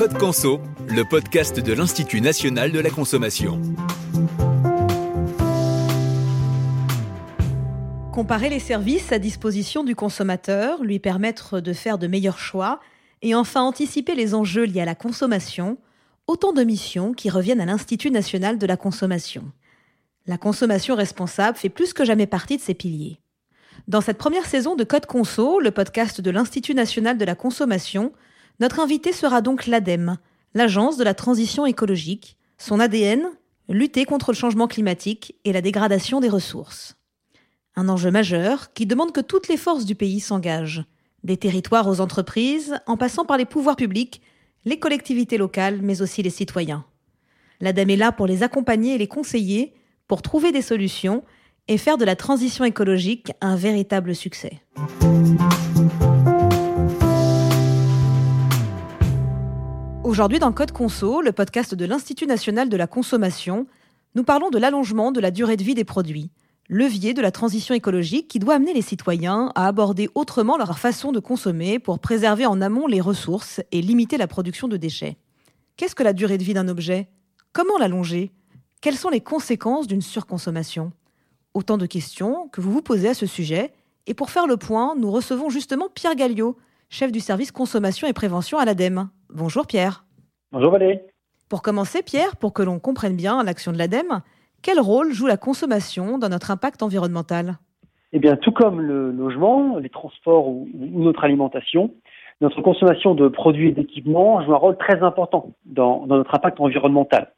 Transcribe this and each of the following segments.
Code Conso, le podcast de l'Institut national de la consommation. Comparer les services à disposition du consommateur, lui permettre de faire de meilleurs choix et enfin anticiper les enjeux liés à la consommation, autant de missions qui reviennent à l'Institut national de la consommation. La consommation responsable fait plus que jamais partie de ses piliers. Dans cette première saison de Code Conso, le podcast de l'Institut national de la consommation, notre invité sera donc l'ADEME, l'Agence de la transition écologique. Son ADN Lutter contre le changement climatique et la dégradation des ressources. Un enjeu majeur qui demande que toutes les forces du pays s'engagent, des territoires aux entreprises, en passant par les pouvoirs publics, les collectivités locales, mais aussi les citoyens. L'ADEME est là pour les accompagner et les conseiller, pour trouver des solutions et faire de la transition écologique un véritable succès. Aujourd'hui, dans Code Conso, le podcast de l'Institut national de la consommation, nous parlons de l'allongement de la durée de vie des produits, levier de la transition écologique qui doit amener les citoyens à aborder autrement leur façon de consommer pour préserver en amont les ressources et limiter la production de déchets. Qu'est-ce que la durée de vie d'un objet? Comment l'allonger? Quelles sont les conséquences d'une surconsommation? Autant de questions que vous vous posez à ce sujet. Et pour faire le point, nous recevons justement Pierre Galliot, chef du service consommation et prévention à l'ADEME. Bonjour Pierre. Bonjour Valérie. Pour commencer, Pierre, pour que l'on comprenne bien l'action de l'ADEME, quel rôle joue la consommation dans notre impact environnemental? Eh bien, tout comme le logement, les transports ou, notre alimentation, notre consommation de produits et d'équipements joue un rôle très important dans, notre impact environnemental.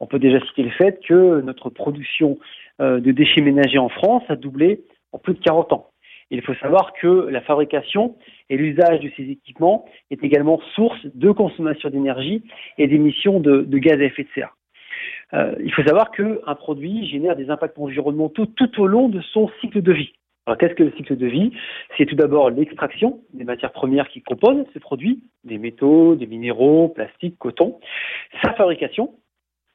On peut déjà citer le fait que notre production euh, de déchets ménagers en France a doublé en plus de 40 ans. Il faut savoir que la fabrication et l'usage de ces équipements est également source de consommation d'énergie et d'émissions de, gaz à effet de serre. Euh, il faut savoir qu'un produit génère des impacts environnementaux tout au long de son cycle de vie. Alors qu'est-ce que le cycle de vie? C'est tout d'abord l'extraction des matières premières qui composent ce produit, des métaux, des minéraux, plastique, coton, sa fabrication,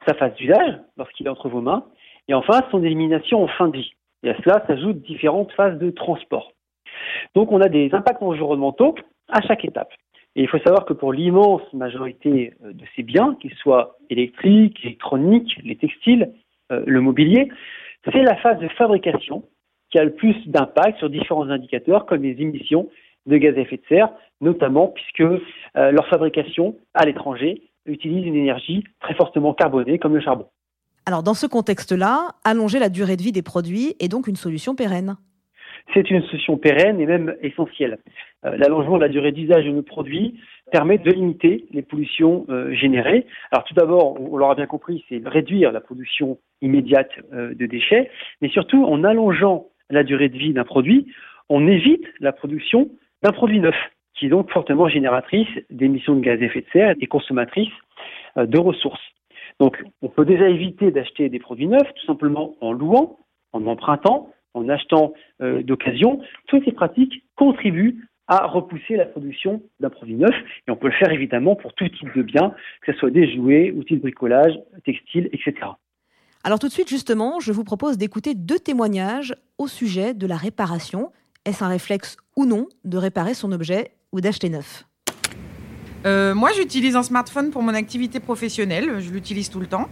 sa phase d'usage lorsqu'il est entre vos mains, et enfin son élimination en fin de vie. Et à cela s'ajoutent différentes phases de transport. Donc on a des impacts environnementaux à chaque étape. Et il faut savoir que pour l'immense majorité euh, de ces biens, qu'ils soient électriques, électroniques, les textiles, euh, le mobilier, c'est la phase de fabrication qui a le plus d'impact sur différents indicateurs comme les émissions de gaz à effet de serre, notamment puisque euh, leur fabrication à l'étranger utilise une énergie très fortement carbonée comme le charbon. Alors dans ce contexte-là, allonger la durée de vie des produits est donc une solution pérenne. C'est une solution pérenne et même essentielle. Euh, l'allongement de la durée d'usage de nos produits permet de limiter les pollutions euh, générées. Alors tout d'abord, on, l'aura bien compris, c'est réduire la production immédiate euh, de déchets, mais surtout en allongeant la durée de vie d'un produit, on évite la production d'un produit neuf, qui est donc fortement génératrice d'émissions de gaz à effet de serre et consommatrice de ressources. Donc, on peut déjà éviter d'acheter des produits neufs, tout simplement en louant, en empruntant, en achetant euh, d'occasion. Toutes ces pratiques contribuent à repousser la production d'un produit neuf. Et on peut le faire évidemment pour tout type de biens, que ce soit des jouets, outils de bricolage, textiles, etc. Alors tout de suite, justement, je vous propose d'écouter deux témoignages au sujet de la réparation. Est-ce un réflexe ou non de réparer son objet ou d'acheter neuf? Euh, moi, j'utilise un smartphone pour mon activité professionnelle. Je l'utilise tout le temps.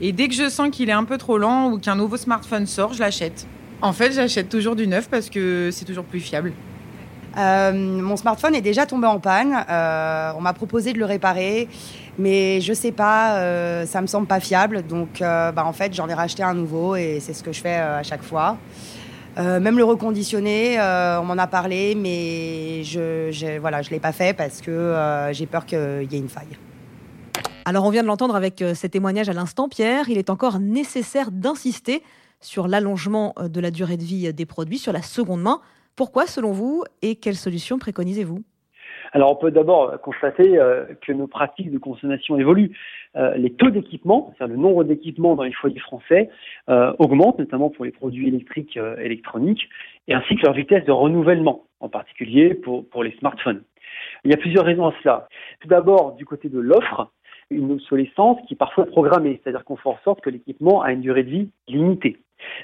Et dès que je sens qu'il est un peu trop lent ou qu'un nouveau smartphone sort, je l'achète. En fait, j'achète toujours du neuf parce que c'est toujours plus fiable. Euh, mon smartphone est déjà tombé en panne. Euh, on m'a proposé de le réparer, mais je sais pas, ça me semble pas fiable. Donc, bah, en fait, j'en ai racheté un nouveau et c'est ce que je fais à chaque fois. Euh, même le reconditionner, euh, on m'en a parlé, mais je ne voilà, je l'ai pas fait parce que euh, j'ai peur qu'il y ait une faille. Alors on vient de l'entendre avec ces témoignages à l'instant, Pierre, il est encore nécessaire d'insister sur l'allongement de la durée de vie des produits, sur la seconde main. Pourquoi selon vous et quelles solutions préconisez-vous? Alors on peut d'abord constater euh, que nos pratiques de consommation évoluent. Euh, les taux d'équipement, c'est-à-dire le nombre d'équipements dans les foyers français, euh, augmentent, notamment pour les produits électriques, électroniques, et ainsi que leur vitesse de renouvellement, en particulier pour, pour les smartphones. Il y a plusieurs raisons à cela. Tout d'abord, du côté de l'offre, une obsolescence qui est parfois programmée, c'est-à-dire qu'on fait en sorte que l'équipement a une durée de vie limitée.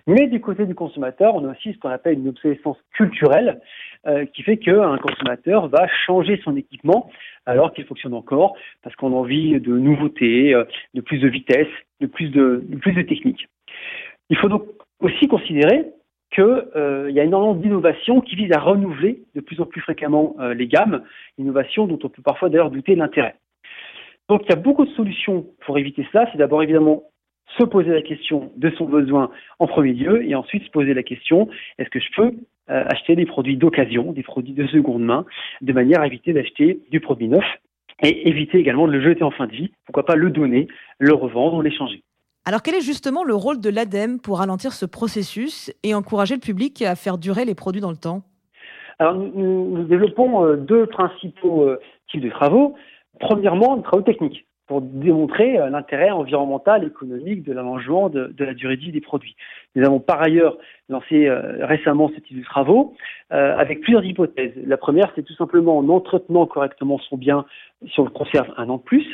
Mais du côté du consommateur, on a aussi ce qu'on appelle une obsolescence culturelle, euh, qui fait qu'un consommateur va changer son équipement alors qu'il fonctionne encore parce qu'on a envie de nouveautés, euh, de plus de vitesse, de plus de, plus de technique. Il faut donc aussi considérer qu'il euh, y a énormément d'innovations qui visent à renouveler de plus en plus fréquemment les gammes, innovations dont on peut parfois d'ailleurs douter de l'intérêt. Donc il y a beaucoup de solutions pour éviter cela. C'est d'abord évidemment se poser la question de son besoin en premier lieu et ensuite se poser la question est-ce que je peux euh, acheter des produits d'occasion, des produits de seconde main, de manière à éviter d'acheter du produit neuf et éviter également de le jeter en fin de vie. Pourquoi pas le donner, le revendre, l'échanger. Alors quel est justement le rôle de l'ADEME pour ralentir ce processus et encourager le public à faire durer les produits dans le temps? Alors nous, développons euh, deux principaux euh, types de travaux. Premièrement, des travaux techniques pour démontrer euh, l'intérêt environnemental, économique de l'allongement de, la durée de vie des produits. Nous avons par ailleurs lancé euh, récemment ce type de travaux euh, avec plusieurs hypothèses. La première, c'est tout simplement en entretenant correctement son bien si on le conserve un an de plus.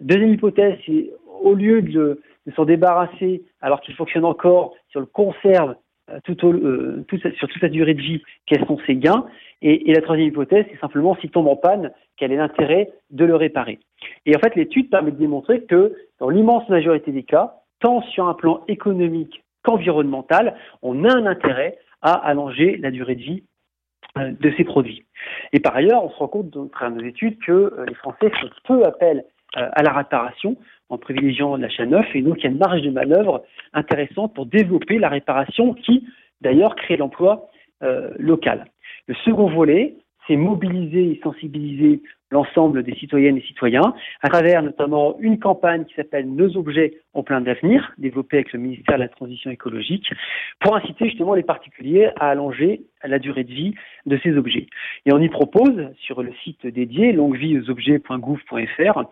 Deuxième hypothèse, c'est au lieu de, de s'en débarrasser alors qu'il fonctionne encore, si on le conserve au, tout, sur toute la durée de vie, quels sont ses gains et, la troisième hypothèse, c'est simplement s'il tombe en panne, quel est l'intérêt de le réparer? Et en fait, l'étude permet de démontrer que dans l'immense majorité des cas, tant sur un plan économique qu'environnemental, on a un intérêt à allonger la durée de vie euh, de ces produits. Et par ailleurs, on se rend compte dans nos études que euh, les Français font peu appel euh, à la réparation en privilégiant l'achat neuf et donc il y a une marge de manœuvre intéressante pour développer la réparation qui d'ailleurs crée l'emploi local. Le second volet, c'est mobiliser et sensibiliser l'ensemble des citoyennes et citoyens à travers notamment une campagne qui s'appelle Nos objets ont plein d'avenir, développée avec le ministère de la Transition écologique, pour inciter justement les particuliers à allonger la durée de vie de ces objets. Et on y propose, sur le site dédié longuevieauxobjets.gouv.fr,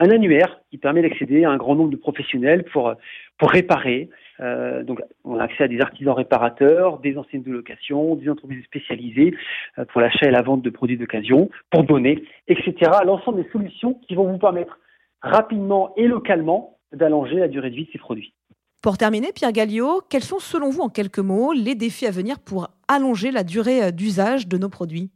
un annuaire qui permet d'accéder à un grand nombre de professionnels pour, pour réparer, euh, donc, on a accès à des artisans réparateurs, des enseignes de location, des entreprises spécialisées euh, pour l'achat et la vente de produits d'occasion, pour donner, etc. L'ensemble des solutions qui vont vous permettre rapidement et localement d'allonger la durée de vie de ces produits. Pour terminer, Pierre Galliot, quels sont selon vous en quelques mots les défis à venir pour allonger la durée euh, d'usage de nos produits?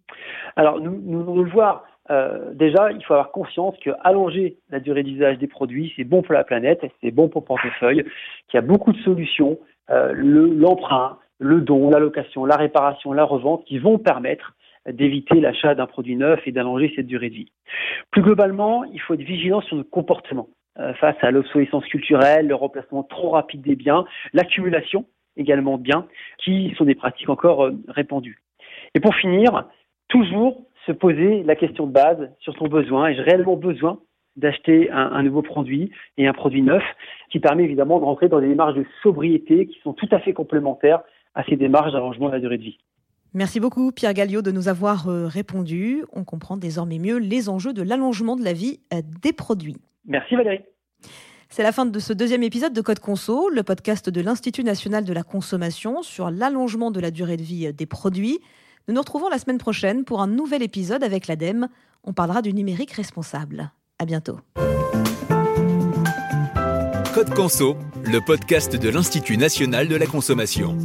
Alors, nous, nous allons le voir euh, déjà, il faut avoir conscience que allonger la durée d'usage des produits, c'est bon pour la planète, c'est bon pour le portefeuille, qu'il y a beaucoup de solutions, euh, l'emprunt, le, don, la location, la réparation, la revente, qui vont permettre d'éviter l'achat d'un produit neuf et d'allonger cette durée de vie. Plus globalement, il faut être vigilant sur notre comportement euh, face à l'obsolescence culturelle, le remplacement trop rapide des biens, l'accumulation également de biens, qui sont des pratiques encore répandues. Et pour finir, toujours se poser la question de base sur son besoin. Ai-je réellement besoin d'acheter un, nouveau produit et un produit neuf qui permet évidemment de rentrer dans des démarches de sobriété qui sont tout à fait complémentaires à ces démarches d'allongement de la durée de vie. Merci beaucoup Pierre Galliot de nous avoir euh, répondu. On comprend désormais mieux les enjeux de l'allongement de la vie euh, des produits. Merci Valérie. C'est la fin de ce deuxième épisode de Code Conso, le podcast de l'Institut national de la consommation sur l'allongement de la durée de vie euh, des produits. Nous nous retrouvons la semaine prochaine pour un nouvel épisode avec l'ADEME. On parlera du numérique responsable. À bientôt. Code Conso, le podcast de l'Institut national de la consommation.